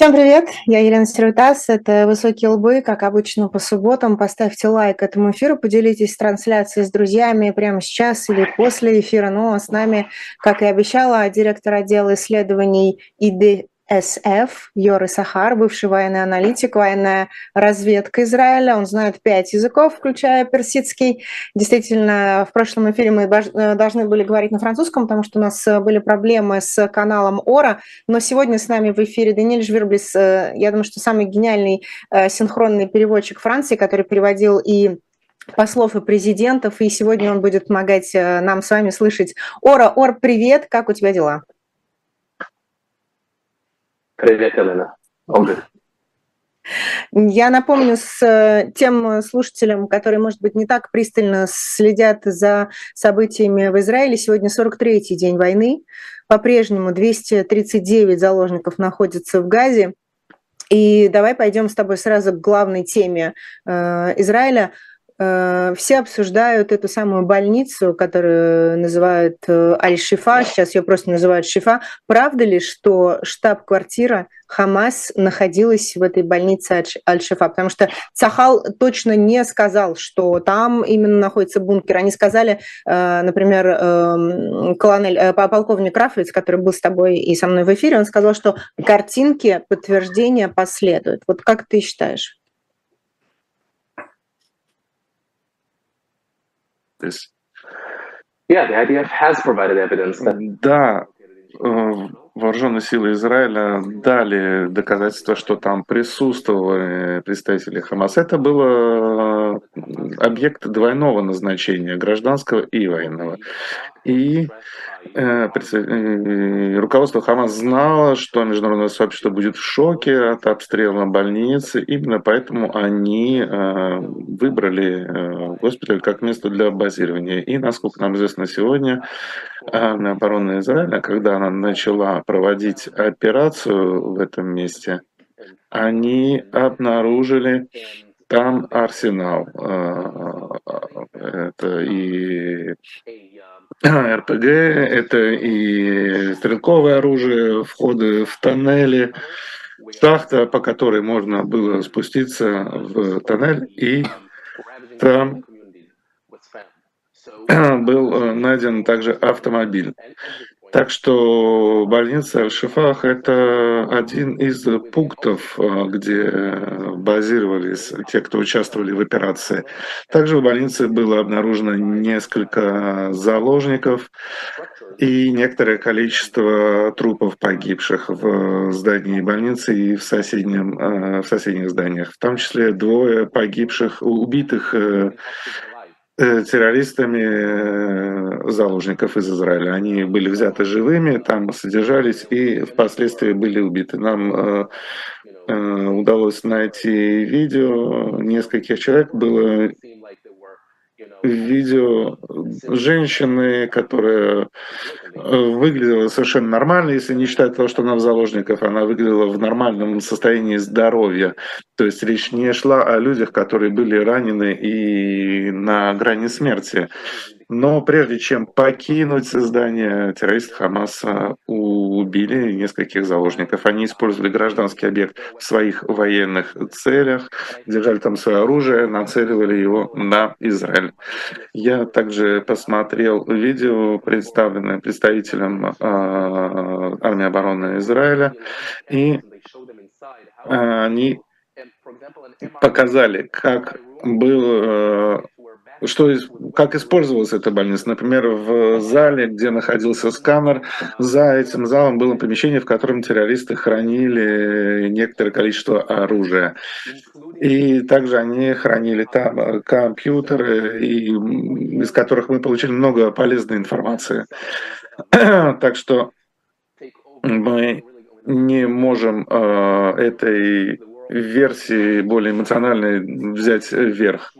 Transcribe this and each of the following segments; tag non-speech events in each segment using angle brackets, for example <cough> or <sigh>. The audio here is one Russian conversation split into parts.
Всем привет, я Елена Сиротас, это «Высокие лбы», как обычно по субботам. Поставьте лайк этому эфиру, поделитесь трансляцией с друзьями прямо сейчас или после эфира. Ну а с нами, как и обещала, директор отдела исследований ИД СФ, Йоры Сахар, бывший военный аналитик, военная разведка Израиля. Он знает пять языков, включая персидский. Действительно, в прошлом эфире мы э, должны были говорить на французском, потому что у нас э, были проблемы с каналом Ора. Но сегодня с нами в эфире Даниэль Жверблис, э, я думаю, что самый гениальный синхронный переводчик Франции, который переводил и послов и президентов, и сегодня он будет помогать нам с вами слышать. Ора, Ор, привет, как у тебя дела? Привет, Елена. Я напомню с э, тем слушателям, которые, может быть, не так пристально следят за событиями в Израиле, сегодня 43-й день войны. По-прежнему 239 заложников находятся в Газе. И давай пойдем с тобой сразу к главной теме э, Израиля – все обсуждают эту самую больницу, которую называют э, Аль-Шифа, сейчас ее просто называют Шифа. Правда ли, что штаб-квартира Хамас находилась в этой больнице Аль-Шифа? Потому что Цахал точно не сказал, что там именно находится бункер. Они сказали, э, например, эм, колонель, полковник Рафовец, который был с тобой и со мной в эфире, он сказал, что картинки подтверждения последуют. Вот как ты считаешь? This. Yeah, the IDF has provided evidence that... Да, вооруженные силы Израиля дали доказательства, что там присутствовали представители Хамас. Это было э, объект двойного назначения, гражданского и военного. И Э, э, руководство Хамас знало, что международное сообщество будет в шоке от обстрела больницы. Именно поэтому они э, выбрали госпиталь как место для базирования. И, насколько нам известно сегодня, армия обороны Израиля, когда она начала проводить операцию в этом месте, они обнаружили там арсенал. Это и РПГ, это и стрелковое оружие, входы в тоннели, шахта, по которой можно было спуститься в тоннель, и там был э, найден также автомобиль. Так что больница Аль-Шифах – это один из пунктов, э, где базировались те, кто участвовали в операции. Также в больнице было обнаружено несколько заложников и некоторое количество трупов погибших в здании больницы и в, соседнем, э, в соседних зданиях. В том числе двое погибших, убитых э, Э, террористами э, заложников из Израиля. Они были взяты живыми, там содержались и впоследствии были убиты. Нам э, удалось найти видео нескольких человек. Было видео женщины, которая выглядела совершенно нормально, если не считать того, что она в заложниках, она выглядела в нормальном состоянии здоровья. То есть речь не шла о людях, которые были ранены и на грани смерти. Но прежде чем покинуть здание, террористы Хамаса убили нескольких заложников. Они использовали гражданский объект в своих военных целях, держали там свое оружие, нацеливали его на Израиль. Я также посмотрел видео, представленное представителем э, армии обороны Израиля, и они показали, как был э, что, как использовалась эта больница. Например, в зале, где находился сканер, за этим залом было помещение, в котором террористы хранили некоторое количество оружия. И также они хранили там компьютеры, и, из которых мы получили много полезной информации. <clears throat> так что мы не можем э, этой версии более эмоциональной взять вверх.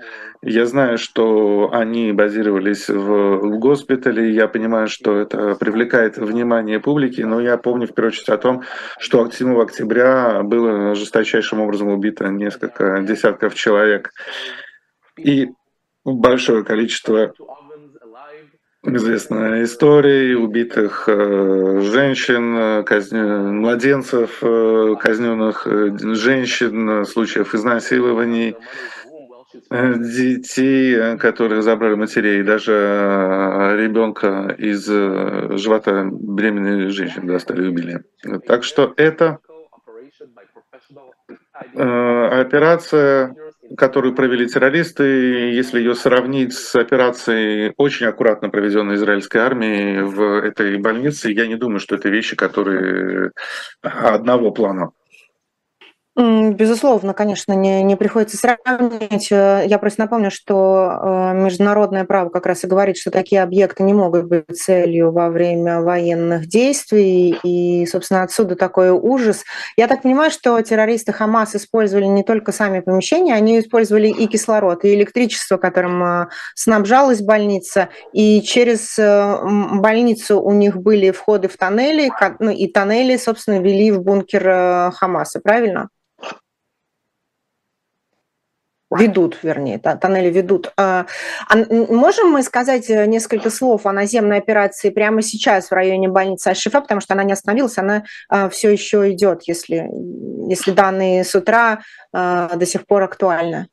Я знаю, что они базировались в, госпитале, я понимаю, что это привлекает внимание публики, но я помню в первую очередь о том, что 7 октября было жесточайшим образом убито несколько десятков человек. И большое количество Известная история убитых э, женщин, казни... младенцев, э, казненных э, женщин, случаев изнасилований, детей, которые забрали матерей, даже ребенка из живота беременной женщины достали и убили. Так что это операция которую провели террористы, если ее сравнить с операцией, очень аккуратно проведенной израильской армией в этой больнице, я не думаю, что это вещи, которые одного плана. Безусловно, конечно, не, не приходится сравнивать. Э, я просто напомню, что э, международное право как раз и говорит, что такие объекты не могут быть целью во время военных действий, и, собственно, отсюда такой ужас. Я так понимаю, что террористы Хамас использовали не только сами помещения, они использовали и кислород, и электричество, которым э, снабжалась больница, и через больницу у них были входы в тоннели, ну, и тоннели, собственно, вели в бункер Хамаса, правильно? Ведут, вернее, тоннели ведут. А, а можем мы сказать э, несколько слов о наземной операции прямо сейчас в районе больницы Ашифа, потому что она не остановилась, она а, все еще идет, если, если данные с утра а, до сих пор актуальны.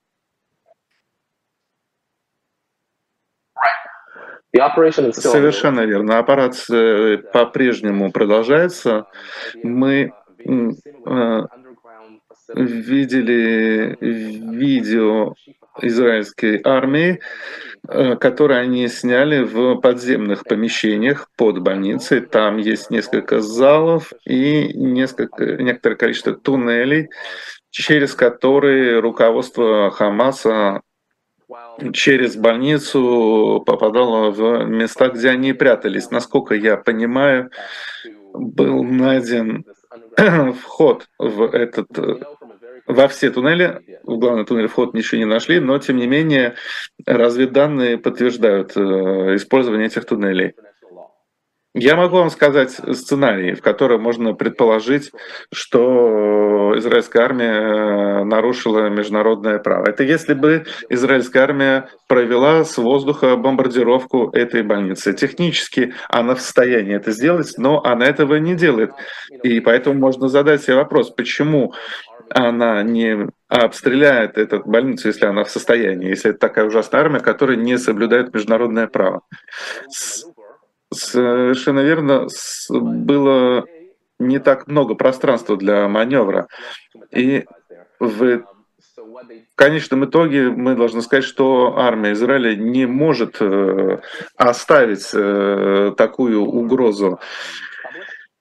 Совершенно верно. Операция по-прежнему продолжается. Мы видели видео израильской армии, э, которые они сняли в подземных помещениях под больницей. Там есть несколько залов и несколько, некоторое количество туннелей, через которые руководство Хамаса через больницу попадало в места, где они прятались. Насколько я понимаю, был найден <clears throat> вход в этот во все туннели, в главный туннель вход ничего не нашли, но тем не менее разведданные подтверждают э, использование этих туннелей. Я могу вам сказать сценарий, в котором можно предположить, что израильская армия э, нарушила международное право. Это если бы израильская армия провела с воздуха бомбардировку этой больницы. Технически она в состоянии это сделать, но она этого не делает. И поэтому можно задать себе вопрос, почему она не обстреляет эту больницу, если она в состоянии, если это такая ужасная армия, которая не соблюдает международное право. Совершенно верно, было не так много пространства для маневра. И в конечном итоге мы должны сказать, что армия Израиля не может э, оставить э, такую угрозу.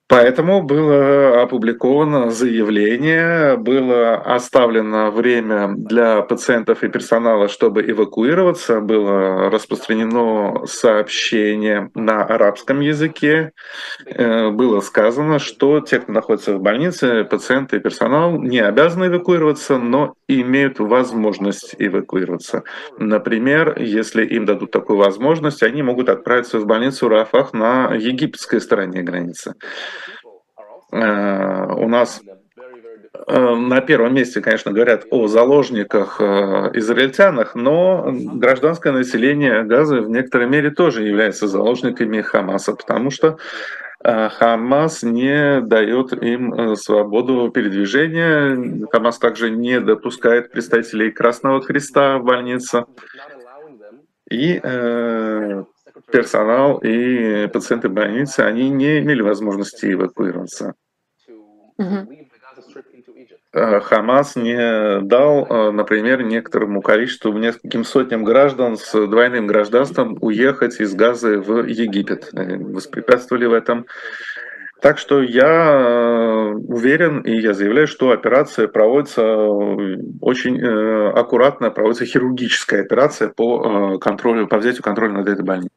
Поэтому было опубликовано заявление, было оставлено время для пациентов и персонала, чтобы эвакуироваться, было распространено сообщение на арабском языке, э, было сказано, что те, кто находится в больнице, пациенты и персонал не обязаны эвакуироваться, но имеют возможность эвакуироваться. Например, если им дадут такую возможность, они могут отправиться в больницу Рафах на египетской стороне границы. Э, у нас э, на первом месте, конечно, говорят о заложниках э, израильтянах, но гражданское население Газы в некоторой мере тоже является заложниками Хамаса, потому что Хамас не дает им свободу передвижения. Хамас также не допускает представителей Красного Креста в больницу. И персонал и пациенты больницы, они не имели возможности эвакуироваться. Э, Хамас не дал, э, например, некоторому количеству, нескольким сотням граждан с двойным гражданством уехать из Газы в Египет. Воспрепятствовали в этом. Так что я э, уверен и я заявляю, что операция проводится очень аккуратно, проводится хирургическая операция по контролю, по взятию контроля над этой больницей.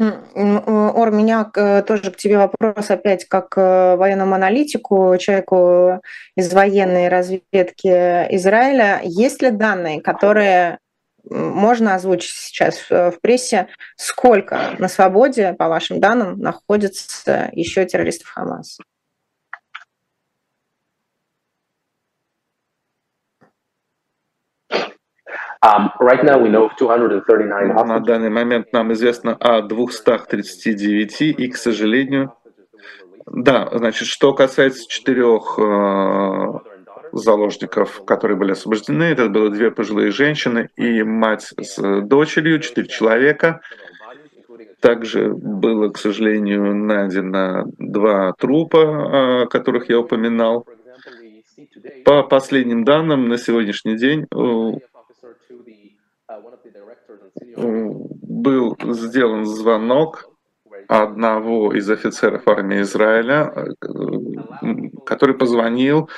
Ор, у меня э, тоже к тебе вопрос опять как э, военному аналитику, человеку из военной разведки Израиля. Есть ли данные, которые можно озвучить сейчас в прессе, сколько на свободе, по вашим данным, находится еще террористов Хамас? Um, right now we know of 239 На данный момент нам известно о 239, и, к сожалению, да, значит, что касается четырех э, заложников, которые были освобождены, это было две пожилые женщины и мать с дочерью, четыре человека. Также было, к сожалению, найдено два трупа, о которых я упоминал. По последним данным, на сегодняшний день э, э, был сделан звонок одного из офицеров армии Израиля, э, который позвонил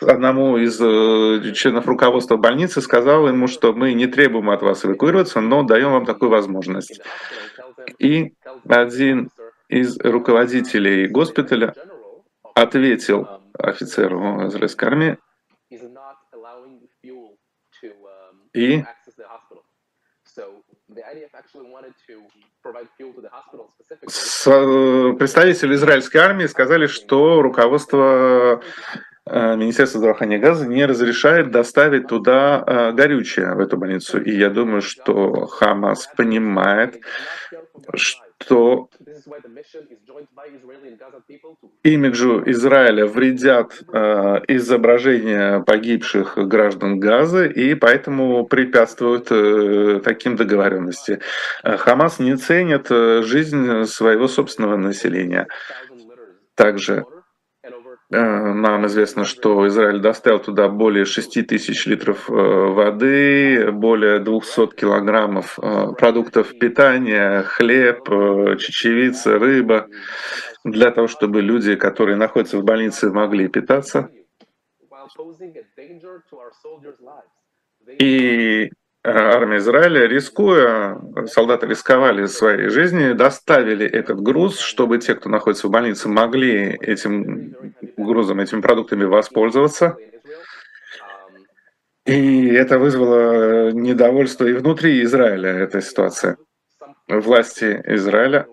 одному из э, членов руководства больницы, сказал ему, что мы не требуем от вас эвакуироваться, но даем вам такую возможность. И один из руководителей госпиталя ответил офицеру израильской армии, И С- э, представители израильской армии сказали, что руководство э, Министерства здравоохранения газа не разрешает доставить туда э, горючее в эту больницу. И я думаю, что Хамас понимает, что имиджу Израиля вредят э, изображения погибших граждан Газы, и поэтому препятствуют э, таким договоренностям. Э, Хамас не ценит э, жизнь своего собственного населения. Также нам известно, что Израиль доставил туда более 6 тысяч литров э, воды, более 200 килограммов э, продуктов питания, хлеб, э, чечевица, рыба, для того, чтобы люди, которые находятся в больнице, могли питаться. И э, армия Израиля, рискуя, солдаты рисковали своей жизнью, доставили этот груз, чтобы те, кто находится в больнице, могли этим грузом, этими продуктами воспользоваться. И это вызвало недовольство и внутри Израиля, эта ситуация. Власти Израиля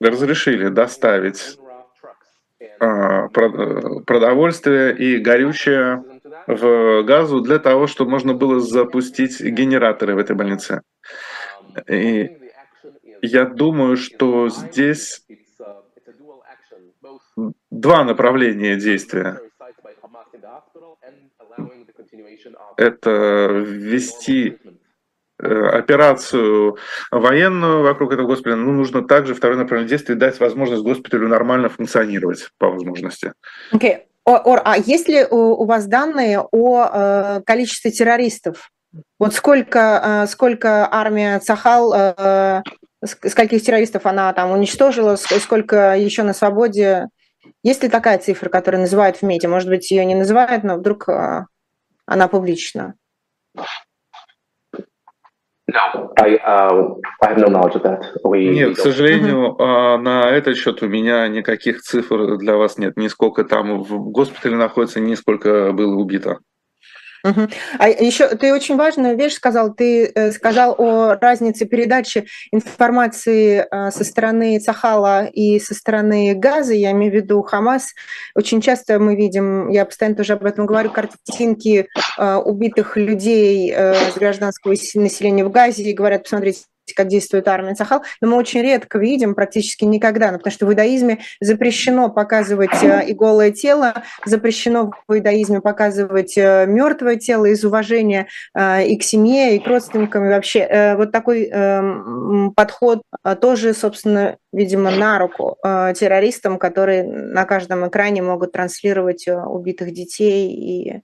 разрешили доставить а, про- продовольствие и горючее в газу для того, чтобы можно было запустить генераторы в этой больнице. И я думаю, что здесь два направления действия. Это ввести э, операцию военную вокруг этого госпиталя, ну, нужно также второе направление действия дать возможность госпиталю нормально функционировать по возможности. Окей. Ор, а есть ли у, вас данные о э, количестве террористов? Вот сколько, э, сколько армия Цахал, э, ск- скольких террористов она там уничтожила, ск- сколько еще на свободе? Есть ли такая цифра, которую называют в МИДе? Может быть, ее не называют, но вдруг она публична? No, I, uh, I have no knowledge of that. We, we Нет, к don't- сожалению, а, на этот счет у меня никаких цифр для вас нет. Ни сколько там в госпитале находится, ни сколько было убито. А еще ты очень важную вещь сказал. Ты э, сказал о разнице передачи информации э, со стороны Цахала и со стороны Газа, я имею в виду Хамас. Очень часто мы видим, я постоянно тоже об этом говорю, картинки э, убитых людей с гражданского населения в Газе и говорят, посмотрите, как действует армия Цахал, но мы очень редко видим, практически никогда, ну, потому что в иудаизме запрещено показывать э, и голое тело, запрещено в иудаизме показывать мертвое тело из уважения э, и к семье, и к родственникам, и вообще. Э, Вот такой э, подход э, тоже, собственно, видимо, на руку э, террористам, которые на каждом экране могут транслировать э, убитых детей и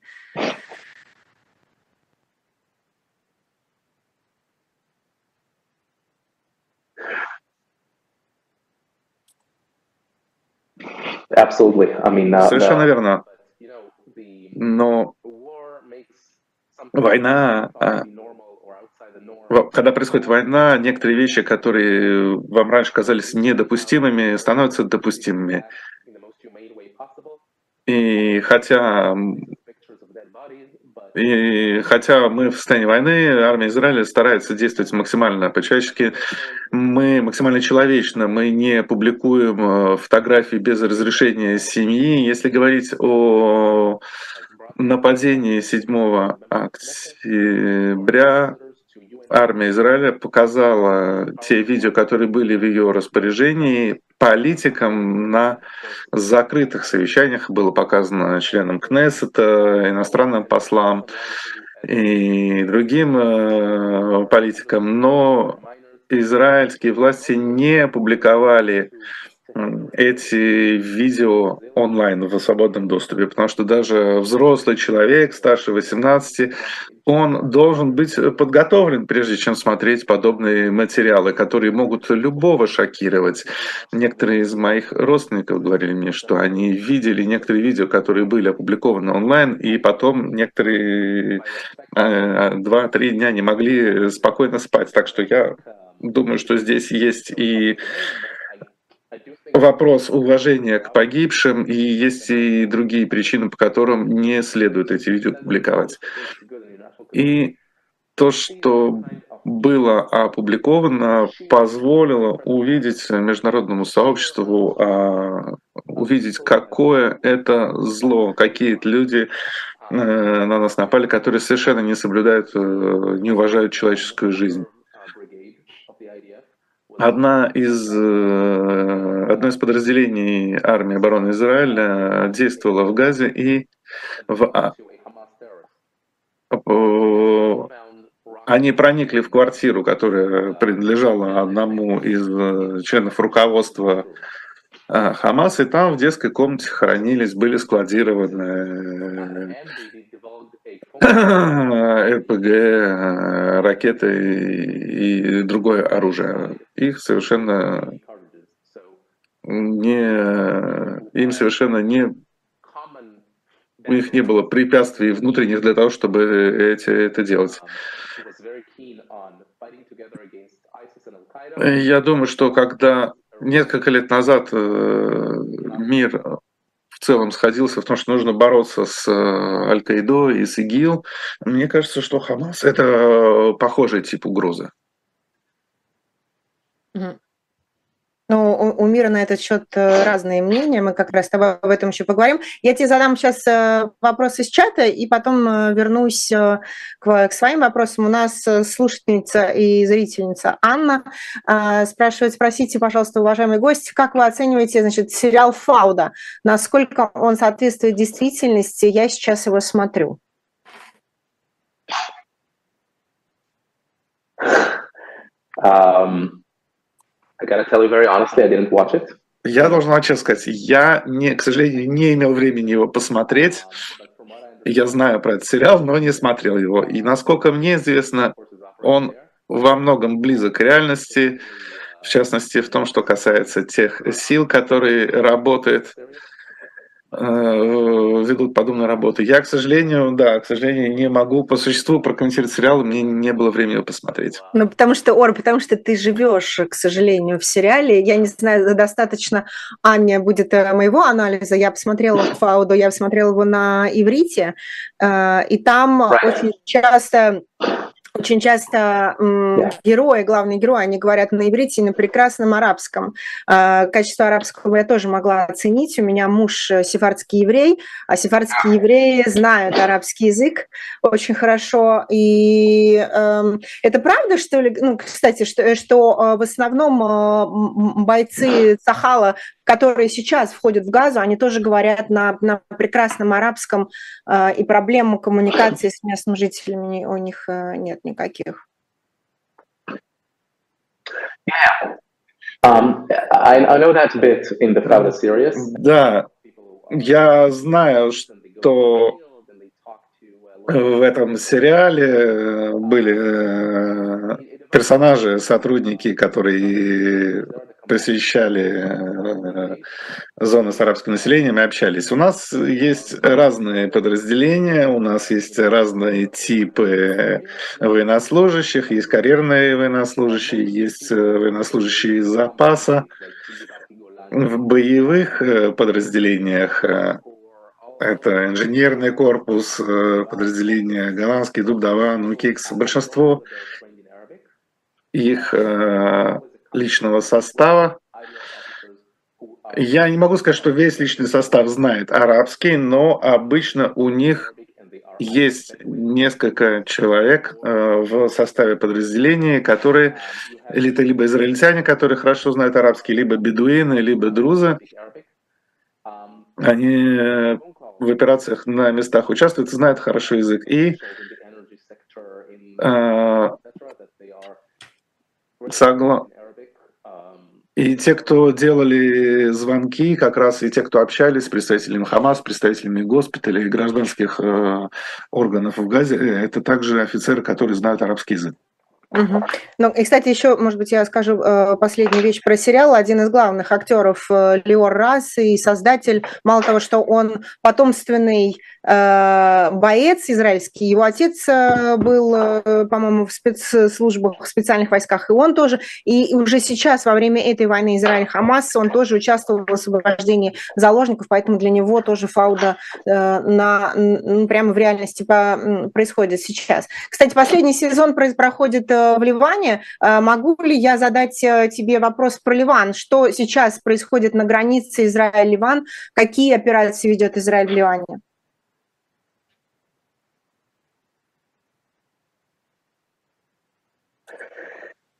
Absolutely. I mean, uh, Совершенно верно. Но Война, а, когда происходит война, некоторые вещи, которые вам раньше казались недопустимыми, становятся допустимыми. И хотя И хотя мы в состоянии войны, армия Израиля старается действовать максимально по-человечески, мы максимально человечно, мы не публикуем э, фотографии без разрешения семьи. Если говорить о нападении 7 октября армия Израиля показала те видео, которые были в ее распоряжении, политикам на закрытых совещаниях, было показано членам Кнессета, иностранным послам и другим э, политикам, но израильские власти не опубликовали эти видео онлайн в свободном доступе, потому что даже взрослый человек, старше 18, он должен быть подготовлен, прежде чем смотреть подобные материалы, которые могут любого шокировать. Некоторые из моих родственников говорили мне, что они видели некоторые видео, которые были опубликованы онлайн, и потом некоторые э, два-три дня не могли спокойно спать. Так что я думаю, что здесь есть и вопрос уважения к погибшим, и есть и другие причины, по которым не следует эти видео публиковать. И то, что было опубликовано, позволило увидеть международному сообществу, а, увидеть, какое это зло, какие люди э, на нас напали, которые совершенно не соблюдают, э, не уважают человеческую жизнь. Одна из, э, одно из подразделений армии обороны Израиля действовало в Газе и в, а, они проникли в квартиру, которая принадлежала одному из э, членов руководства э, Хамас, и там в детской комнате хранились, были складированы <clears throat> РПГ, э, ракеты и другое оружие. Их совершенно не, им совершенно не, у них не было препятствий внутренних для того, чтобы эти, это делать. Я думаю, что когда несколько лет назад э, мир в целом сходился в том, что нужно бороться с э, Аль-Каидой и с ИГИЛ. Мне кажется, что Хамас – это э, похожий тип угрозы. Ну, у, у мира на этот счет э, разные мнения, мы как раз с тобой об этом еще поговорим. Я тебе задам сейчас э, вопрос из чата, и потом э, вернусь к, к своим вопросам. У нас слушательница и зрительница Анна спрашивает, спросите, пожалуйста, уважаемый гость, как вы оцениваете значит, сериал «Фауда»? Насколько он соответствует действительности? Я сейчас его смотрю. Um... I gotta tell you very honestly, I didn't watch it. Я должен честно сказать, я, не, к сожалению, не имел времени его посмотреть. Я знаю про этот сериал, но не смотрел его. И насколько мне известно, он во многом близок к реальности, в частности в том, что касается тех сил, которые работают ведут подобную работу. Я, к сожалению, да, к сожалению, не могу по существу прокомментировать сериал, мне не было времени посмотреть. Ну, потому что, Ор, потому что ты живешь, к сожалению, в сериале. Я не знаю, достаточно, Аня, будет э, моего анализа. Я посмотрела <laughs> Фауду, я посмотрела его на иврите, э, и там right. очень часто очень часто м, герои, главные герои, они говорят на иврите и на прекрасном арабском. Э, качество арабского я тоже могла оценить. У меня муж э, сефардский еврей, а сефардские евреи знают арабский язык очень хорошо. И э, это правда, что ли? Ну, кстати, что, что э, в основном э, бойцы Сахала которые сейчас входят в Газу, они тоже говорят на, на прекрасном арабском, э, и проблем коммуникации с местными жителями у них э, нет никаких. Um, I, I know that bit in the Pravda series. Да, я знаю, что в этом сериале были э, персонажи, сотрудники, которые посещали э, зоны с арабским населением и общались. У нас есть разные подразделения, у нас есть разные типы военнослужащих, есть карьерные военнослужащие, есть э, военнослужащие из запаса. В боевых э, подразделениях это инженерный корпус, подразделения голландский, Дубдава, Нукикс. Большинство их личного состава. Я не могу сказать, что весь личный состав знает арабский, но обычно у них есть несколько человек в составе подразделения, которые это либо израильтяне, которые хорошо знают арабский, либо бедуины, либо друзы. Они в операциях на местах участвуют, знают хорошо язык. И Согла... И те, кто делали звонки, как раз и те, кто общались с представителями Хамас, представителями госпиталей и гражданских э, органов в Газе, э, это также офицеры, которые знают арабский язык. Угу. Ну, и, кстати, еще, может быть, я скажу э, последнюю вещь про сериал. Один из главных актеров э, Леор Расс и создатель, мало того, что он потомственный боец израильский, его отец э, был, э, по-моему, в спецслужбах, в специальных войсках, и он тоже. И уже сейчас, во время этой войны Израиль-Хамас, он тоже участвовал в освобождении заложников, поэтому для него тоже фауда э, на, прямо в реальности происходит сейчас. Кстати, последний сезон проходит э, в Ливане. Э, могу ли я задать э, тебе вопрос про Ливан? Что сейчас происходит на границе Израиль-Ливан? Какие операции ведет Израиль в Ливане?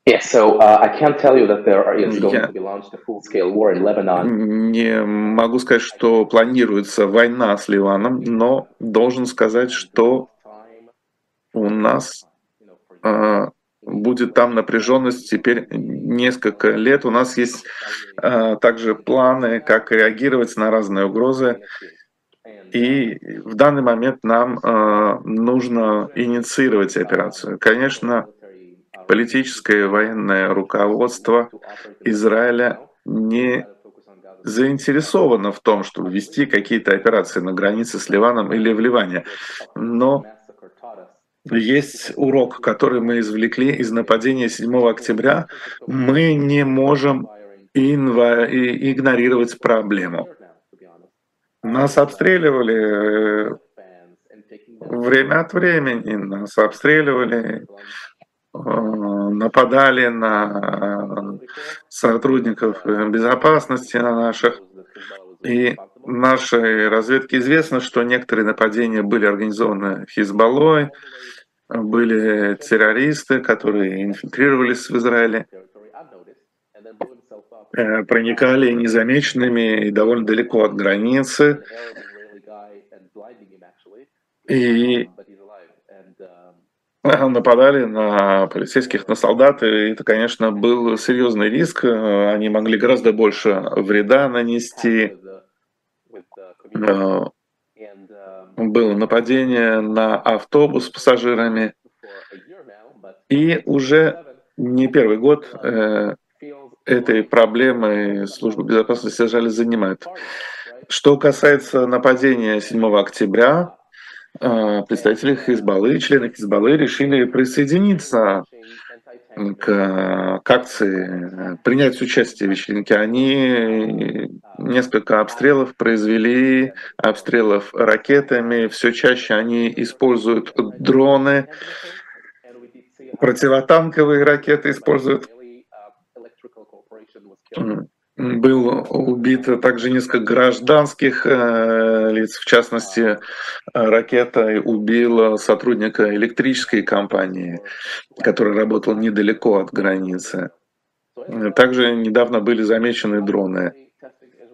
Yes, so uh, I can't tell you that there is going to be launched a full-scale war in Lebanon. Не могу сказать, что планируется война с Ливаном, но должен сказать, что у нас э, будет там напряженность теперь несколько лет. У нас есть э, также планы, как реагировать на разные угрозы. И в данный момент нам э, нужно инициировать операцию. Конечно, политическое и военное руководство Израиля не заинтересовано в том, чтобы вести какие-то операции на границе с Ливаном или в Ливане. Но есть урок, который мы извлекли из нападения 7 октября. Мы не можем инва- игнорировать проблему. Нас обстреливали э, время от времени, нас обстреливали, нападали на сотрудников безопасности на наших. И нашей разведке известно, что некоторые нападения были организованы Хизбаллой, были террористы, которые инфильтрировались в Израиле, э, проникали незамеченными и довольно далеко от границы. И <laughs> нападали на полицейских, на солдат, и это, конечно, был серьезный риск. Они могли гораздо больше вреда нанести. Было нападение на автобус с пассажирами. И уже не первый год э, этой проблемой служба безопасности Израиля занимает. Что касается нападения 7 октября, представители Хизбаллы, члены Хизбаллы решили присоединиться к, к акции, принять участие в вечеринке. Они несколько обстрелов произвели, обстрелов ракетами. Все чаще они используют дроны, противотанковые ракеты используют. Было убито также несколько гражданских э, лиц, в частности, ракета убила сотрудника электрической компании, который работал недалеко от границы. Также недавно были замечены дроны.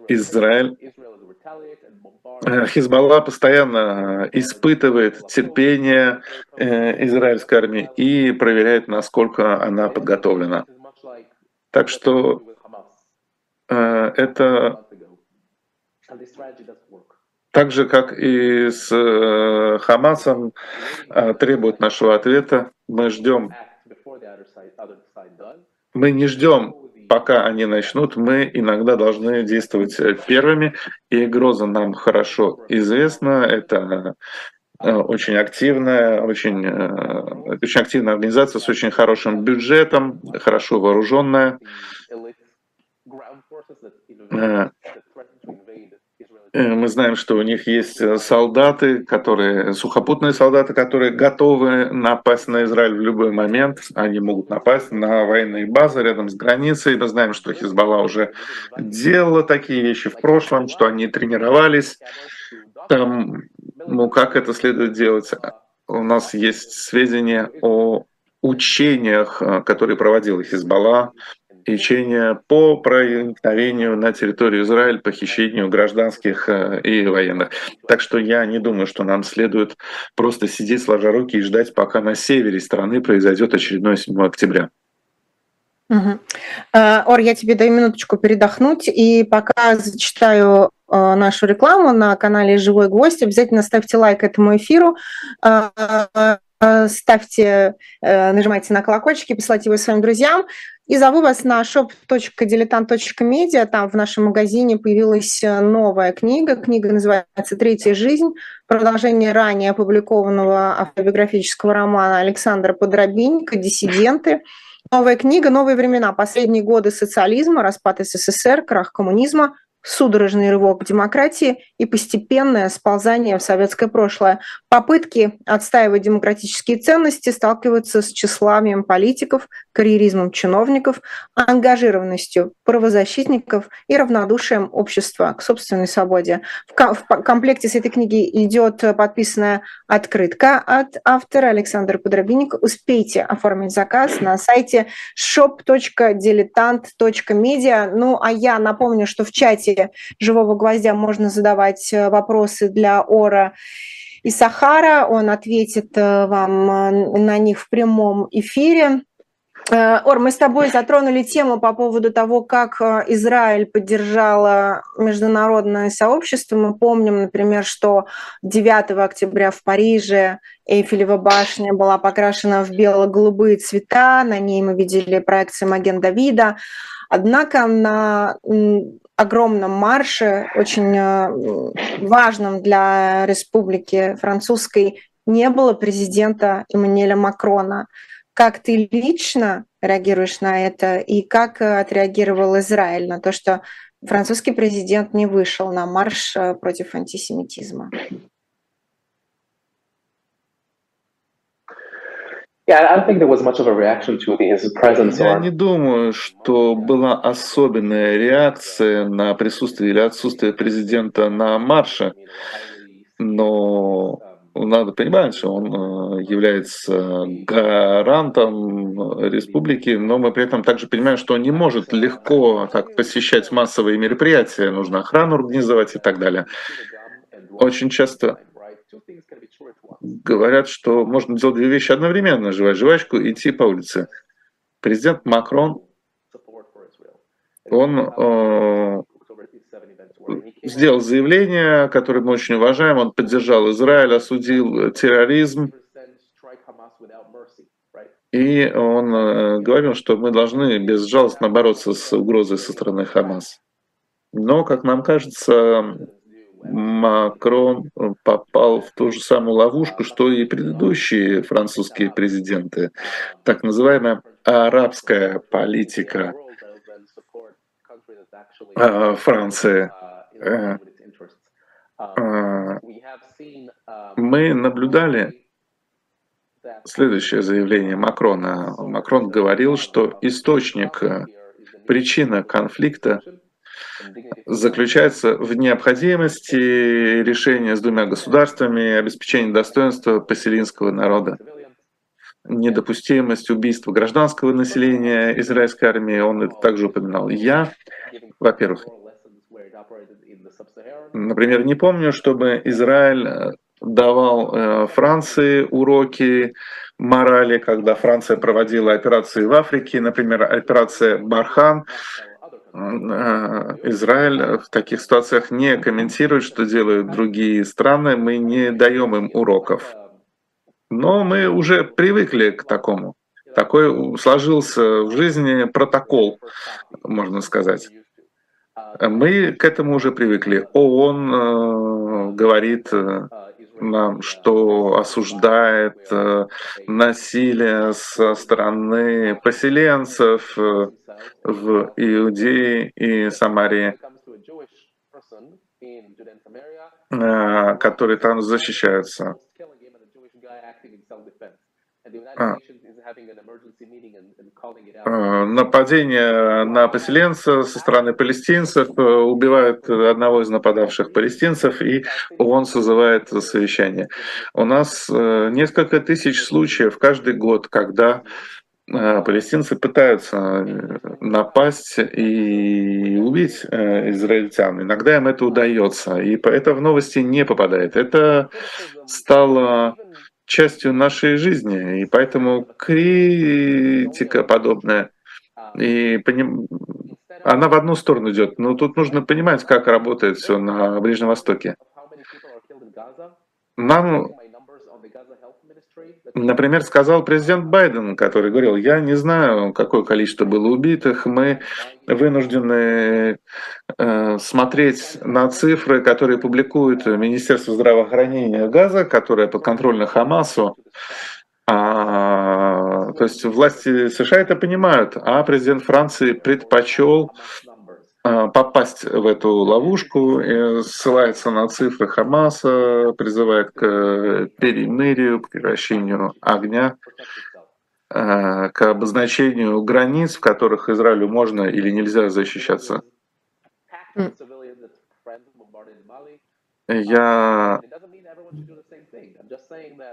Израиль э, Хизбалла постоянно испытывает терпение э, израильской армии и проверяет, насколько она подготовлена. Так что это так же, как и с Хамасом, требует нашего ответа. Мы ждем, мы не ждем пока они начнут, мы иногда должны действовать э, первыми. И Гроза нам хорошо известна. Это э, очень активная, очень, э, очень активная организация с очень хорошим бюджетом, хорошо вооруженная. Э, мы знаем, что у них есть э, солдаты, которые, сухопутные солдаты, которые готовы напасть на Израиль в любой момент. Они могут напасть на военные базы рядом с границей. Мы знаем, что Хизбалла уже делала такие вещи в прошлом, что они тренировались. Там, ну как это следует делать? У нас есть сведения о учениях, которые проводила Хизбалла, учения по проникновению на территорию Израиля, похищению гражданских и военных. Так что я не думаю, что нам следует просто сидеть сложа руки и ждать, пока на севере страны произойдет очередное 7 октября. Угу. Ор, я тебе даю минуточку передохнуть, и пока зачитаю э, нашу рекламу на канале «Живой гвоздь», обязательно ставьте лайк этому эфиру, э, ставьте, нажимайте на колокольчики, посылайте его своим друзьям. И зову вас на shop.diletant.media. Там в нашем магазине появилась новая книга. Книга называется «Третья жизнь». Продолжение ранее опубликованного автобиографического романа Александра Подробинника «Диссиденты». Новая книга «Новые времена. Последние годы социализма. Распад СССР. Крах коммунизма судорожный рывок к демократии и постепенное сползание в советское прошлое. Попытки отстаивать демократические ценности сталкиваются с тщеславием политиков, карьеризмом чиновников, ангажированностью правозащитников и равнодушием общества к собственной свободе. В комплекте с этой книги идет подписанная открытка от автора Александра Подробинник. Успейте оформить заказ на сайте shop.diletant.media. Ну, а я напомню, что в чате «Живого гвоздя» можно задавать э, вопросы для Ора и Сахара. Он ответит э, вам э, на них в прямом эфире. Ор, мы с тобой затронули тему по поводу того, как Израиль поддержала международное сообщество. Мы помним, например, что 9 октября в Париже Эйфелева башня была покрашена в бело-голубые цвета, на ней мы видели проекции Маген Давида. Однако на огромном марше, очень э, важном для республики французской, не было президента Эммануэля Макрона. Как ты лично реагируешь на это и как э, отреагировал Израиль на то, что французский президент не вышел на марш э, против антисемитизма? Я не думаю, что была особенная реакция на присутствие или отсутствие президента на марше, но надо понимать, что он э, является гарантом республики, но мы при этом также понимаем, что он не может легко так посещать массовые мероприятия, нужно охрану организовать и так далее. Очень часто говорят, что можно делать две вещи одновременно, жевать жвачку и идти по улице. Президент Макрон, он э, сделал заявление, которое мы очень уважаем, он поддержал Израиль, осудил терроризм, и он э, говорил, что мы должны безжалостно бороться с угрозой со стороны Хамас. Но, как нам кажется, Макрон попал в ту же самую ловушку, что и предыдущие французские президенты. Так называемая арабская политика а, Франции. Э, мы наблюдали следующее заявление Макрона. Макрон говорил, что источник, причина конфликта заключается в необходимости решения с двумя государствами, обеспечения достоинства поселинского народа. Недопустимость убийства гражданского населения израильской армии, он это также упоминал. Я, во-первых, например, не помню, чтобы Израиль давал э, Франции уроки морали, когда Франция проводила операции в Африке, например, операция Бархан, Э, Израиль в таких ситуациях не комментирует, что делают другие страны, мы не даем им уроков. Но мы уже привыкли к такому. Такой сложился в жизни протокол, можно сказать. Мы к этому уже привыкли. ООН э, говорит э, что осуждает э, насилие со стороны поселенцев э, в Иудее и Самарии, э, которые там защищаются. Э, нападение на поселенца со стороны палестинцев, э, убивают одного из нападавших палестинцев, и он созывает совещание. У нас э, несколько тысяч случаев каждый год, когда палестинцы пытаются напасть и убить израильтян. Иногда им это удается, и это в новости не попадает. Это стало частью нашей жизни, и поэтому критика подобная, и поним... она в одну сторону идет. Но тут нужно понимать, как работает все на Ближнем Востоке. Нам Например, сказал президент Байден, который говорил, я не знаю, какое количество было убитых, мы вынуждены э, смотреть на цифры, которые публикует Министерство здравоохранения Газа, которое подконтрольно Хамасу. А, то есть власти США это понимают, а президент Франции предпочел попасть в эту ловушку, ссылается на цифры Хамаса, призывает к перемирию, к прекращению огня, а, к обозначению границ, в которых Израилю можно или нельзя защищаться. Я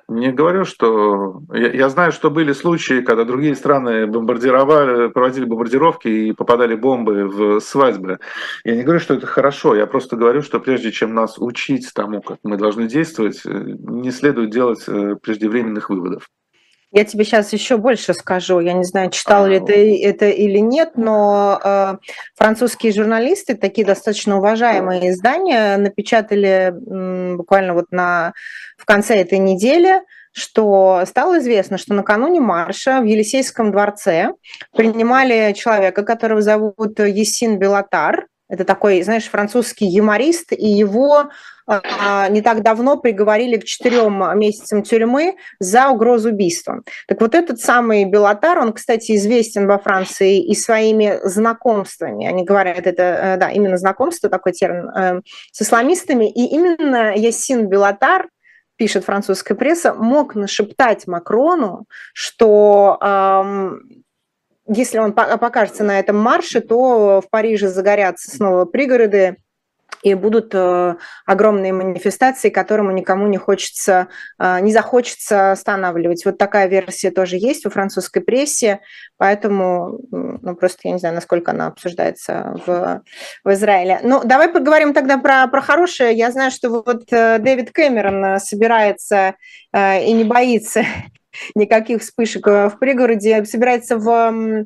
не говорю, что... Я, я знаю, что были случаи, когда другие страны бомбардировали, проводили бомбардировки и попадали бомбы в свадьбы. Я не говорю, что это хорошо, я просто говорю, что прежде чем нас учить тому, как мы должны действовать, э, не следует делать э, преждевременных выводов. Я тебе сейчас еще больше скажу. Я не знаю, читал ли ты это или нет, но э, французские журналисты, такие достаточно уважаемые издания, напечатали м, буквально вот на, в конце этой недели, что стало известно, что накануне марша в Елисейском дворце принимали человека, которого зовут Есин Белатар. Это такой, знаешь, французский юморист, и его а, не так давно приговорили к четырем месяцам тюрьмы за угрозу убийства. Так вот этот самый Белатар, он, кстати, известен во Франции и своими знакомствами. Они говорят, это, э, да, именно знакомство, такой термин, э, с исламистами. И именно Ясин Белатар, пишет французская пресса, мог нашептать Макрону, что если он покажется на этом марше, то в Париже загорятся снова пригороды, и будут э, огромные манифестации, которому никому не хочется, э, не захочется останавливать. Вот такая версия тоже есть во французской прессе, поэтому, ну, просто я не знаю, насколько она обсуждается в, в Израиле. Ну, давай поговорим тогда про, про хорошее. Я знаю, что вот э, Дэвид Кэмерон собирается и не боится никаких вспышек в пригороде, собирается в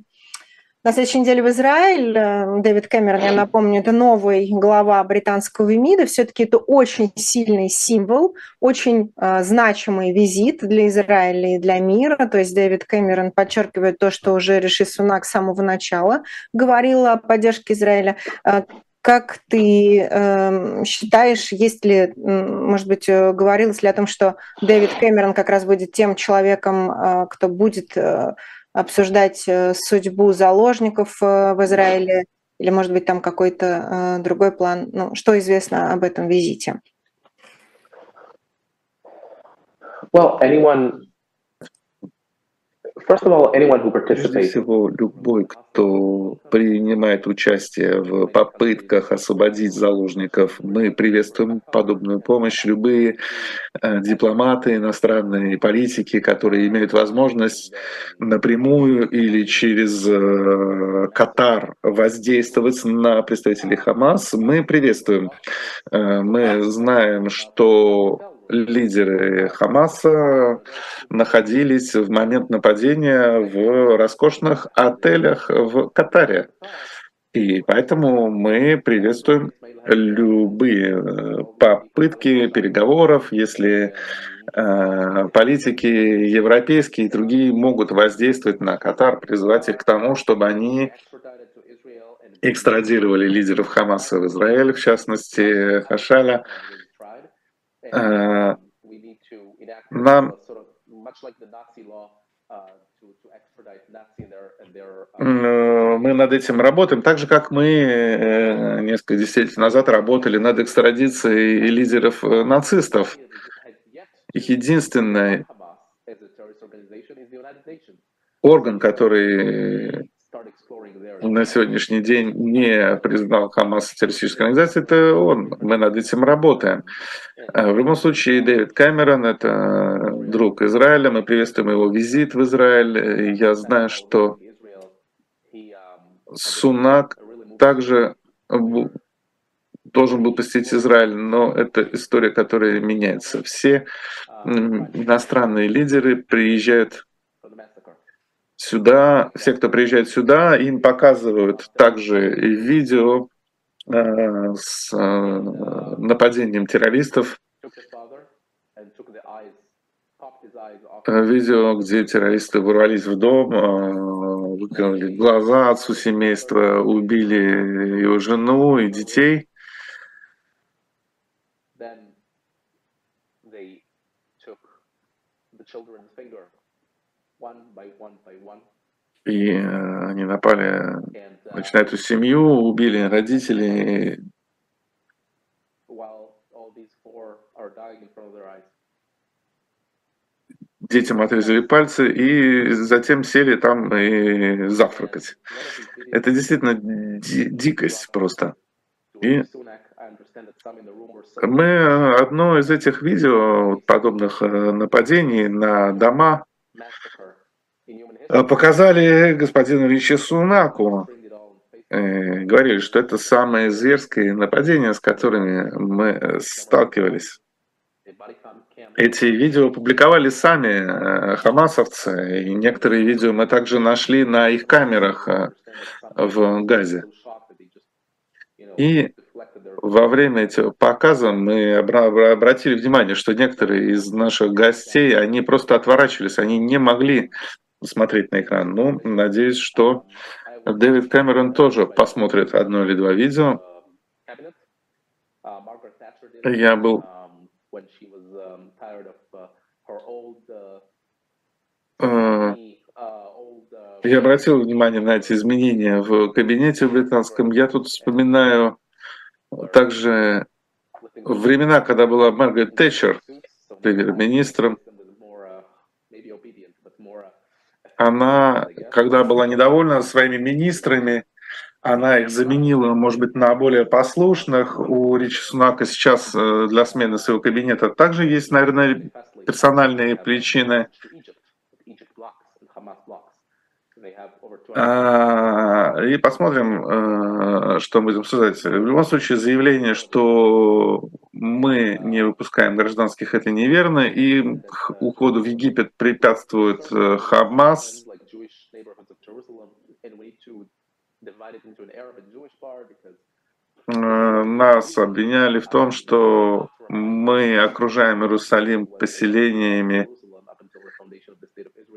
на следующей неделе в Израиль э, Дэвид Кэмерон, я напомню, это новый глава британского МИДа. Все-таки это очень сильный символ, очень э, значимый визит для Израиля и для мира. То есть Дэвид Кэмерон подчеркивает то, что уже Риши Сунак с самого начала говорил о поддержке Израиля. Как ты э, считаешь, есть ли, может быть, э, говорилось ли о том, что Дэвид Кэмерон как раз будет тем человеком, э, кто будет э, обсуждать э, судьбу заложников э, в Израиле, или, может быть, там какой-то э, другой план? Ну, что известно об этом визите? Well, anyone Прежде всего, любой, кто принимает участие в попытках освободить заложников, мы приветствуем подобную помощь. Любые э, дипломаты, иностранные политики, которые имеют возможность напрямую или через э, Катар воздействовать на представителей Хамас, мы приветствуем. Э, мы знаем, что лидеры Хамаса находились в момент нападения в роскошных отелях в Катаре. И поэтому мы приветствуем любые э, попытки переговоров, если э, политики европейские и другие могут воздействовать на Катар, призывать их к тому, чтобы они экстрадировали лидеров Хамаса в Израиль, в частности Хашаля, нам мы над этим работаем, так же, как мы э, несколько десятилетий назад работали над экстрадицией лидеров э, нацистов. Единственное, орган, который на сегодняшний день не признал Хамас террористической организацией, это он. Мы над этим работаем. В любом случае, Дэвид Кэмерон – это друг Израиля. Мы приветствуем его визит в Израиль. Я знаю, что Сунак также должен был посетить Израиль, но это история, которая меняется. Все иностранные лидеры приезжают сюда, все, кто приезжает сюда, им показывают также и видео э, с э, нападением террористов, э, видео, где террористы ворвались в дом, э, выкололи глаза отцу семейства, убили его жену и детей. children's finger и э, они напали значит, на эту семью, убили родителей. Детям отрезали пальцы и затем сели там и завтракать. Это действительно ди- дикость просто. И мы одно из этих видео подобных э, нападений на дома Э, показали господину Ричи Сунаку, э, говорили, что это самые зверские нападения, с которыми мы э, сталкивались. Эти видео опубликовали сами хамасовцы, и некоторые видео мы также нашли на их камерах в Газе. И во время этого показа мы обратили внимание, что некоторые из наших гостей, они просто отворачивались, они не могли смотреть на экран. Ну, надеюсь, что Дэвид Кэмерон тоже посмотрит одно или два видео. Я был э, я обратил внимание на эти изменения в кабинете британском. Я тут вспоминаю также времена, когда была Маргарет Тэтчер премьер-министром, она, когда была недовольна своими министрами, она их заменила, может быть, на более послушных. У Ричи Сунака сейчас э, для смены своего кабинета также есть, наверное, персональные причины. А, и посмотрим, э, что будем обсуждать. В любом случае, заявление, что мы не выпускаем гражданских, это неверно, и уходу в Египет препятствует э, Хамас. Э, нас обвиняли в том, что мы окружаем Иерусалим поселениями,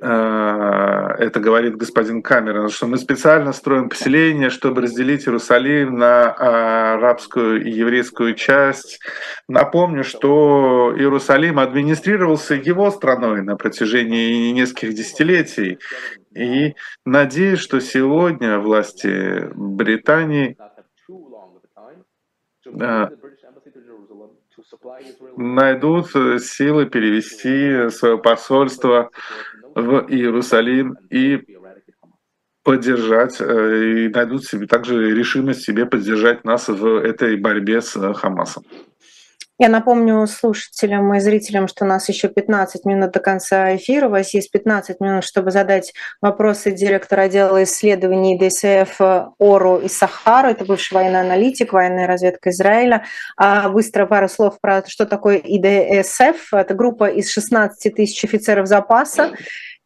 это говорит господин Камерон, что мы специально строим поселение, чтобы разделить Иерусалим на арабскую и еврейскую часть. Напомню, что Иерусалим администрировался его страной на протяжении нескольких десятилетий. И надеюсь, что сегодня власти Британии э, найдут силы перевести свое посольство в Иерусалим и поддержать, э, и найдут себе также решимость себе поддержать нас в этой борьбе с э, Хамасом. Я напомню слушателям и зрителям, что у нас еще 15 минут до конца эфира. У вас есть 15 минут, чтобы задать вопросы директора отдела исследований ДСФ Ору и Сахара. Это бывший военный аналитик, военная разведка Израиля. А быстро пару слов про что такое ИДСФ. Это группа из 16 тысяч офицеров запаса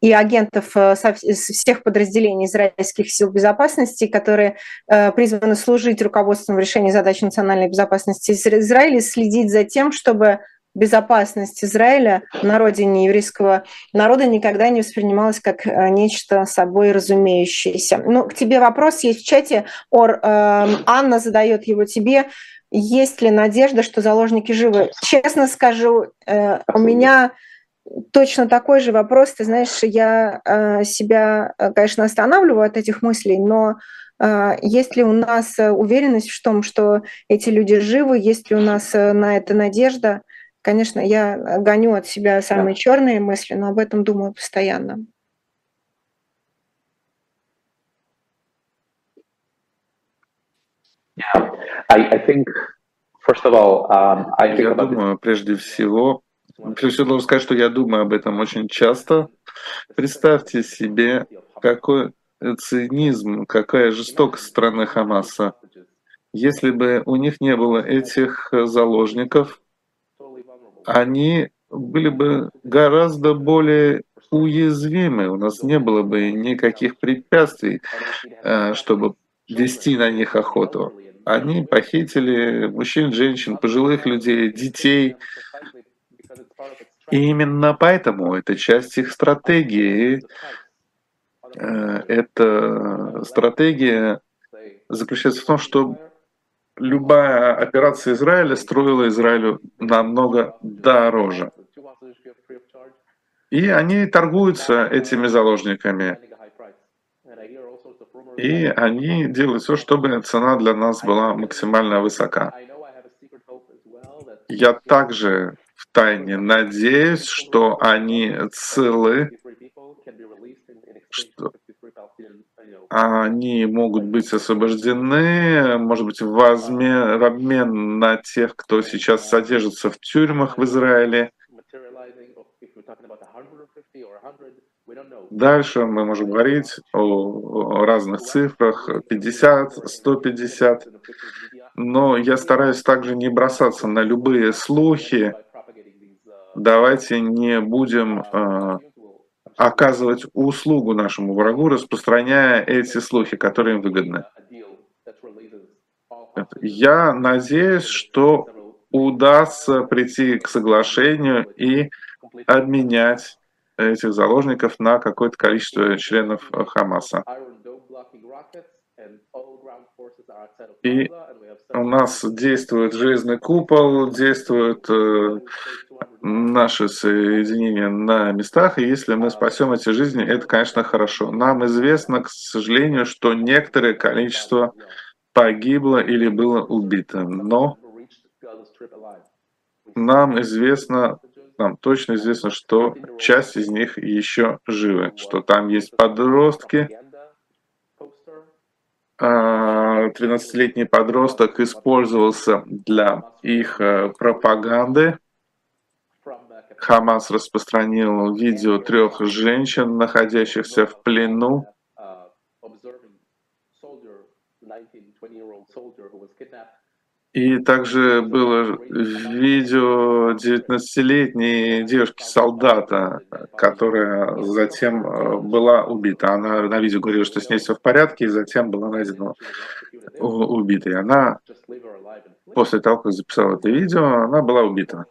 и агентов э, из всех подразделений израильских сил безопасности, которые э, призваны служить руководством в решении задач национальной безопасности Израиля, следить за тем, чтобы безопасность Израиля на родине еврейского народа никогда не воспринималась как э, нечто собой разумеющееся. Ну, к тебе вопрос есть в чате. Ор, э, Анна задает его тебе. Есть ли надежда, что заложники живы? Честно скажу, э, у меня точно такой же вопрос. Ты знаешь, я э, себя, э, конечно, останавливаю от этих мыслей, но э, есть ли у нас уверенность в том, что эти люди живы, есть ли у нас на это надежда? Конечно, я гоню от себя самые да. черные мысли, но об этом думаю постоянно. Yeah. I, I think, first of all, um, I think я about... думаю, прежде всего, прежде всего должен сказать, что я думаю об этом очень часто. Представьте себе, какой цинизм, какая жестокость страны Хамаса. Если бы у них не было этих заложников, они были бы гораздо более уязвимы. У нас не было бы никаких препятствий, э, чтобы вести на них охоту. Они похитили мужчин, женщин, пожилых людей, детей. И именно поэтому это часть их стратегии. Э, эта стратегия заключается в том, что любая операция Израиля строила Израилю намного дороже. И они торгуются этими заложниками. И они делают все, чтобы цена для нас была максимально высока. Я также в тайне надеюсь, что они целы, что они могут быть освобождены, может быть, в обмен, в обмен на тех, кто сейчас содержится в тюрьмах в Израиле. Дальше мы можем говорить о разных цифрах, 50, 150, но я стараюсь также не бросаться на любые слухи. Давайте не будем э, оказывать услугу нашему врагу, распространяя эти слухи, которые им выгодны. Я надеюсь, что удастся прийти к соглашению и обменять этих заложников на какое-то количество членов Хамаса. И у нас действует железный купол, действуют э, наши соединения на местах, и если мы спасем эти жизни, это, конечно, хорошо. Нам известно, к сожалению, что некоторое количество погибло или было убито, но нам известно, нам точно известно, что часть из них еще живы, что там есть подростки, 13-летний а, подросток использовался для их э, пропаганды. Хамас распространил видео трех женщин, находящихся в плену. И также было видео 19-летней девушки-солдата, которая затем э, была убита. Она на видео говорила, что с ней все в порядке, и затем была найдена убитой. Она после того, как записала это видео, она была убита.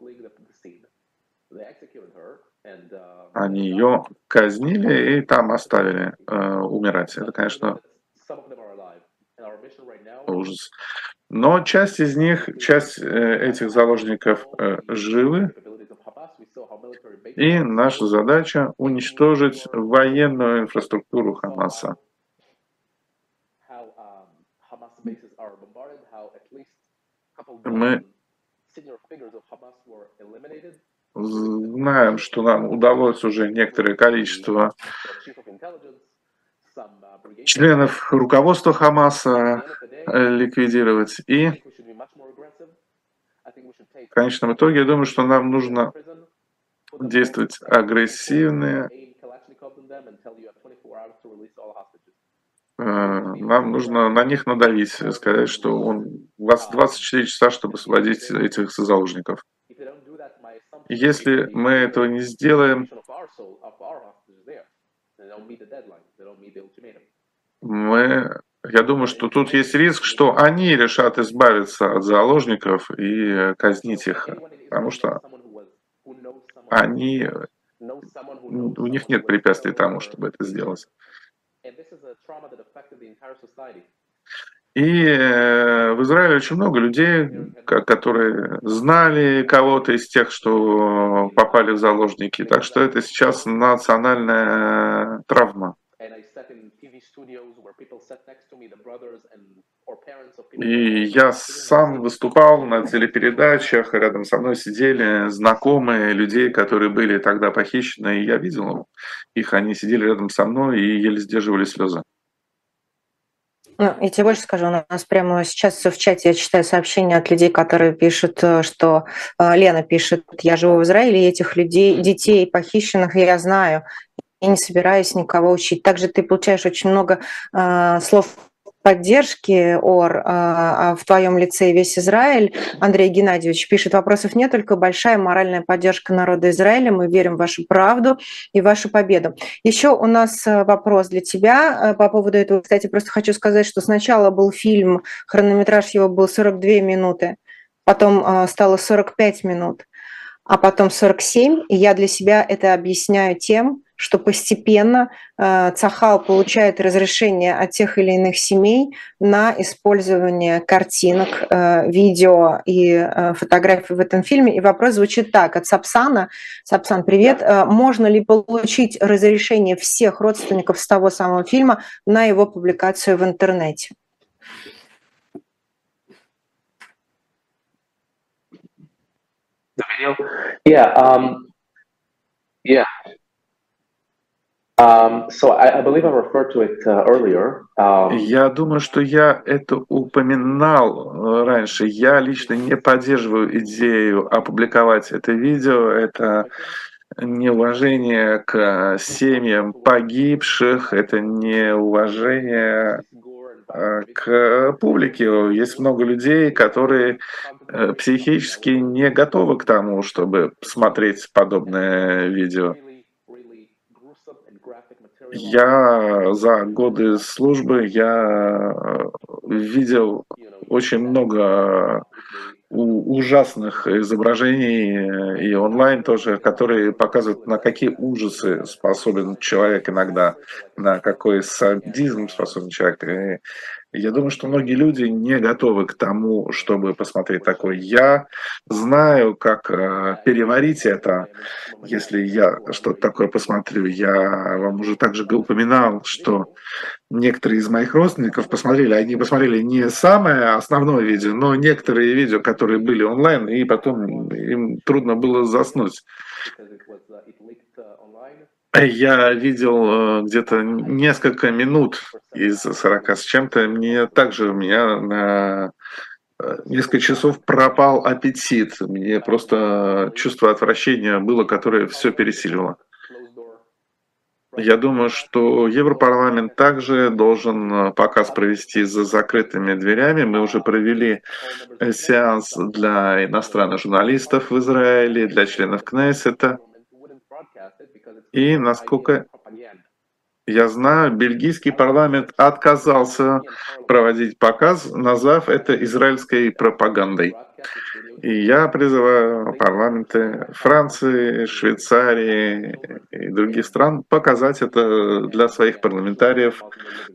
Они ее казнили и там оставили э, умирать. Это, конечно, ужас. Но часть из них, часть э, этих заложников э, живы, и наша задача уничтожить военную инфраструктуру Хамаса. Мы знаем, что нам удалось уже некоторое количество членов руководства Хамаса э, ликвидировать. И в конечном итоге, я думаю, что нам нужно действовать агрессивно. Э, нам нужно на них надавить, сказать, что он, у вас 24 часа, чтобы освободить этих заложников. Если мы этого не сделаем, мы, я думаю, что тут есть риск, что они решат избавиться от заложников и казнить их, потому что они, у них нет препятствий тому, чтобы это сделать. И э, в Израиле очень много людей, которые знали кого-то из тех, что попали в заложники. Так что это сейчас национальная травма. И я сам выступал на телепередачах, рядом со мной сидели знакомые людей, которые были тогда похищены, и я видел их, они сидели рядом со мной и еле сдерживали слезы. Ну, я тебе больше скажу, у нас прямо сейчас в чате я читаю сообщения от людей, которые пишут, э, что э, Лена пишет, я живу в Израиле, и этих людей, детей похищенных я знаю, и не собираюсь никого учить. Также ты получаешь очень много э, слов поддержки ОР а, а в твоем лице весь Израиль. Андрей Геннадьевич пишет, вопросов нет, только большая моральная поддержка народа Израиля. Мы верим в вашу правду и вашу победу. Еще у нас э, вопрос для тебя э, по поводу этого. Кстати, просто хочу сказать, что сначала был фильм, хронометраж его был 42 минуты, потом э, стало 45 минут, а потом 47. И я для себя это объясняю тем, что постепенно э, Цахал получает разрешение от тех или иных семей на использование картинок, э, видео и э, фотографий в этом фильме. И вопрос звучит так от Сапсана. Сапсан, привет. Можно ли получить разрешение всех родственников с того самого фильма на его публикацию в интернете? Yeah, um, yeah. Я думаю, что я это упоминал э, раньше. Я лично не поддерживаю идею опубликовать это видео. Это неуважение к семьям погибших, это неуважение э, к публике. Есть много людей, которые э, психически не готовы к тому, чтобы смотреть подобное видео. Я за годы службы я э, видел очень много ужасных изображений э, и онлайн тоже, которые показывают, на какие ужасы способен человек иногда, на какой садизм способен человек. И я думаю, что многие люди не готовы к тому, чтобы посмотреть такое. Я знаю, как э, переварить это, если я что-то такое посмотрю. Я вам уже также упоминал, что некоторые из моих родственников посмотрели, они посмотрели не самое основное видео, но некоторые видео, которые были онлайн, и потом им трудно было заснуть. Я видел э, где-то несколько минут из 40 с чем-то. Мне также у меня на э, несколько часов пропал аппетит. Мне просто чувство отвращения было, которое все пересиливало. Я думаю, что Европарламент также должен э, показ провести за закрытыми дверями. Мы уже провели сеанс для иностранных журналистов в Израиле, для членов Кнессета. И, насколько я знаю, бельгийский парламент отказался проводить показ, назвав это израильской пропагандой. И я призываю парламенты Франции, Швейцарии и других стран показать это для своих парламентариев,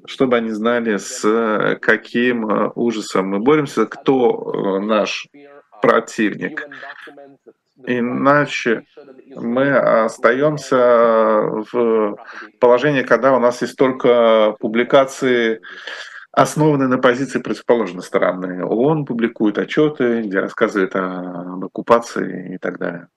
чтобы они знали, с каким ужасом мы боремся, кто наш противник. Иначе мы остаемся в положении, когда у нас есть только публикации, основанные на позиции противоположной стороны. ООН публикует отчеты, где рассказывает об оккупации и так далее.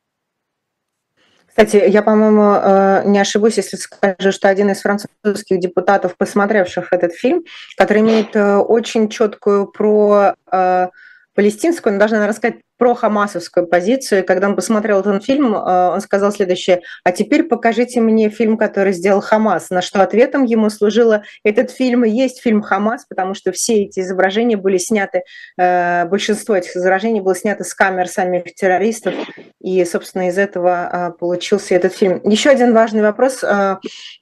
Кстати, я, по-моему, э, не ошибусь, если скажу, что один из французских депутатов, посмотревших этот фильм, который имеет э, очень четкую про э, палестинскую, но должна рассказать про хамасовскую позицию. Когда он посмотрел этот фильм, э, он сказал следующее, а теперь покажите мне фильм, который сделал Хамас. На что ответом ему служило, этот фильм и есть фильм Хамас, потому что все эти изображения были сняты, э, большинство этих изображений было снято с камер самих террористов, и, собственно, из этого э, получился этот фильм. Еще один важный вопрос,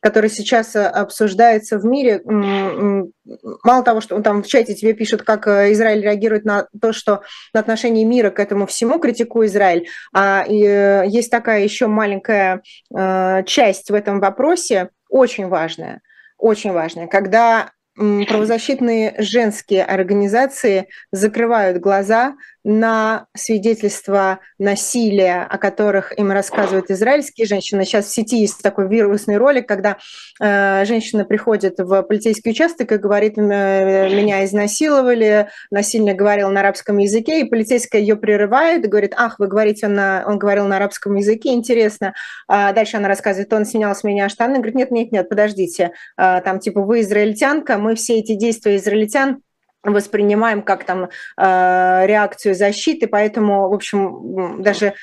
который сейчас обсуждается в мире. Мало того, что там в чате тебе пишут, как Израиль реагирует на то, что на отношении мира к этому всему, критикую Израиль. А э, есть такая еще маленькая э, часть в этом вопросе, очень важная, очень важная, когда правозащитные женские организации закрывают глаза на свидетельства насилия, о которых им рассказывают израильские женщины. Сейчас в сети есть такой вирусный ролик, когда э, женщина приходит в полицейский участок и говорит, меня изнасиловали, насильник говорил на арабском языке, и полицейская ее прерывает говорит, ах, вы говорите, он, на, он говорил на арабском языке, интересно. А дальше она рассказывает, он снял с меня штаны, говорит, нет, нет, нет, подождите, а, там типа вы израильтянка, мы все эти действия израильтян воспринимаем как там э, реакцию защиты, поэтому, в общем, даже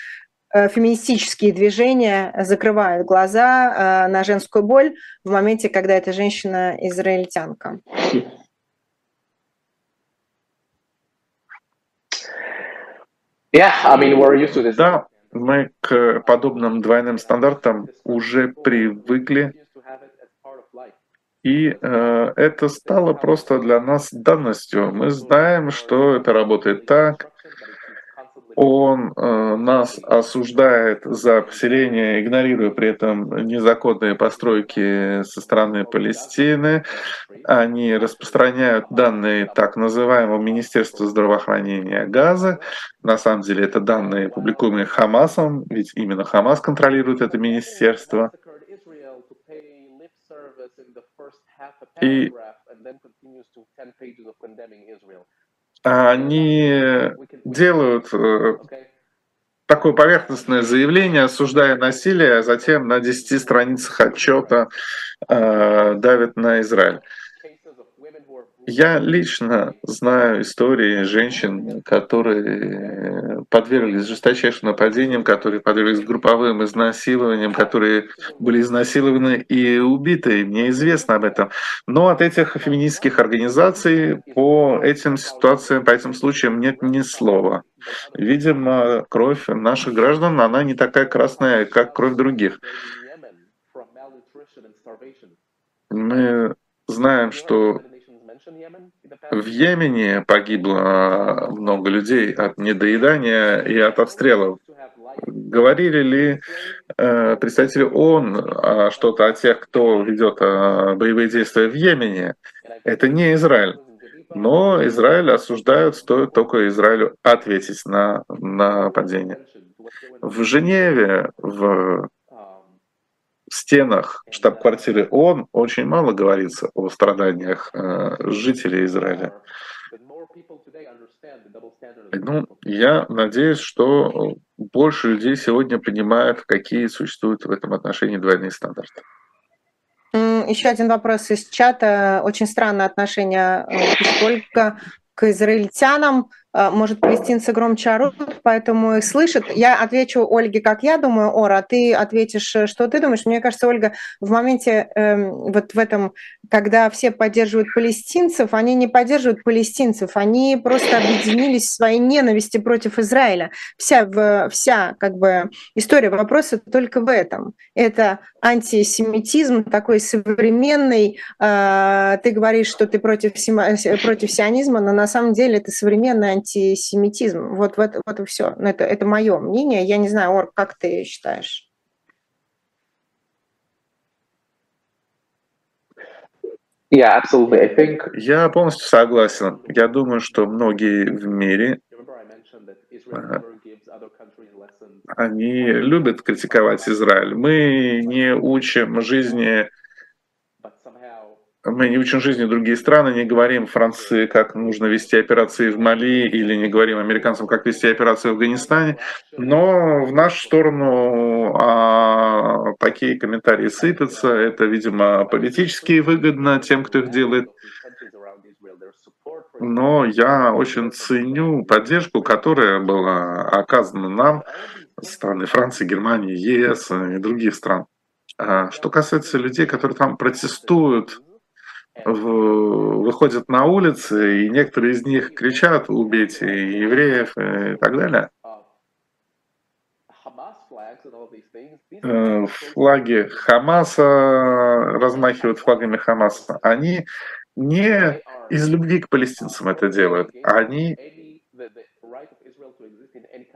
э, феминистические движения закрывают глаза э, на женскую боль в моменте, когда эта женщина израильтянка. Yeah, I mean, we're used to this. Да, мы к подобным двойным стандартам уже привыкли. И э, это стало просто для нас данностью. Мы знаем, что это работает так. Он э, нас осуждает за поселение, игнорируя при этом незаконные постройки со стороны Палестины. Они распространяют данные так называемого Министерства здравоохранения Газа. На самом деле это данные, публикуемые Хамасом, ведь именно Хамас контролирует это министерство. И они делают э, такое поверхностное заявление, осуждая насилие, а затем на 10 страницах отчета э, давят на Израиль. Я лично знаю истории женщин, которые подверглись жесточайшим нападениям, которые подверглись групповым изнасилованиям, которые были изнасилованы и убиты. Мне известно об этом. Но от этих феминистских организаций по этим ситуациям, по этим случаям нет ни слова. Видимо, кровь наших граждан, она не такая красная, как кровь других. Мы знаем, что в Йемене погибло много людей от недоедания и от обстрелов. Говорили ли э, представители ООН что-то о тех, кто ведет э, боевые действия в Йемене? Это не Израиль. Но Израиль осуждают, стоит только Израилю ответить на, на падение. В Женеве, в стенах штаб-квартиры ООН очень мало говорится о страданиях э, жителей Израиля. Ну, я надеюсь, что больше людей сегодня понимают, какие существуют в этом отношении двойные стандарты. Еще один вопрос из чата. Очень странное отношение э, Ольга к израильтянам. А, может, палестинцы громче орут, поэтому их слышат. Я отвечу Ольге, как я думаю, Ора, а ты ответишь, э, что ты думаешь. Мне кажется, Ольга, в моменте э, вот в этом, когда все поддерживают палестинцев, они не поддерживают палестинцев, они просто объединились в своей ненависти против Израиля. Вся, вся как бы история вопроса только в этом. Это антисемитизм такой современный. Э, ты говоришь, что ты против, против сионизма, но на самом деле это современный антисемитизм. Вот, вот, вот и все. Ну, это, это мое мнение. Я не знаю, Ор, как ты считаешь? Yeah, absolutely. I think... Я полностью согласен. Я думаю, что многие в мире они любят критиковать Израиль. Мы не учим жизни мы не учим жизни другие страны, не говорим Франции, как нужно вести операции в Мали, или не говорим американцам, как вести операции в Афганистане, но в нашу сторону а, такие комментарии сыпятся, это, видимо, политически выгодно тем, кто их делает. Но я очень ценю поддержку, которая была оказана нам со Франции, Германии, ЕС и других стран. А что касается людей, которые там протестуют выходят на улицы, и некоторые из них кричат «убейте евреев» и так далее. Э, флаги Хамаса размахивают флагами Хамаса. Они не из любви к палестинцам это делают, они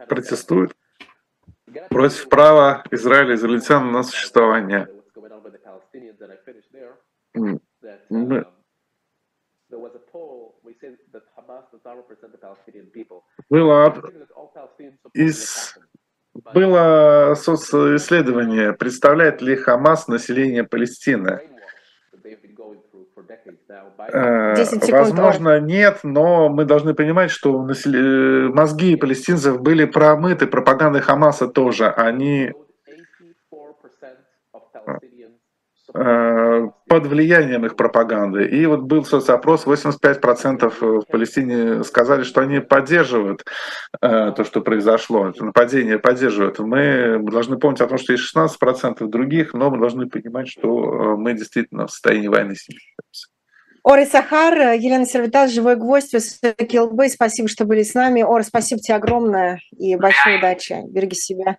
протестуют против права Израиля израильтян на существование. Было из было исследование, представляет ли Хамас население Палестины. Возможно, нет, но мы должны понимать, что мозги палестинцев были промыты пропагандой Хамаса тоже. Они Э, под влиянием их пропаганды. И вот был соцопрос, 85% в Палестине сказали, что они поддерживают э, то, что произошло, нападение поддерживают. Мы должны помнить о том, что есть 16% других, но мы должны понимать, что э, мы действительно в состоянии войны с ними Ори Сахар, Елена Сервитас, «Живой гвоздь», высокие лбы. Спасибо, что были с нами. Ор, спасибо тебе огромное и большой удачи. Береги себя.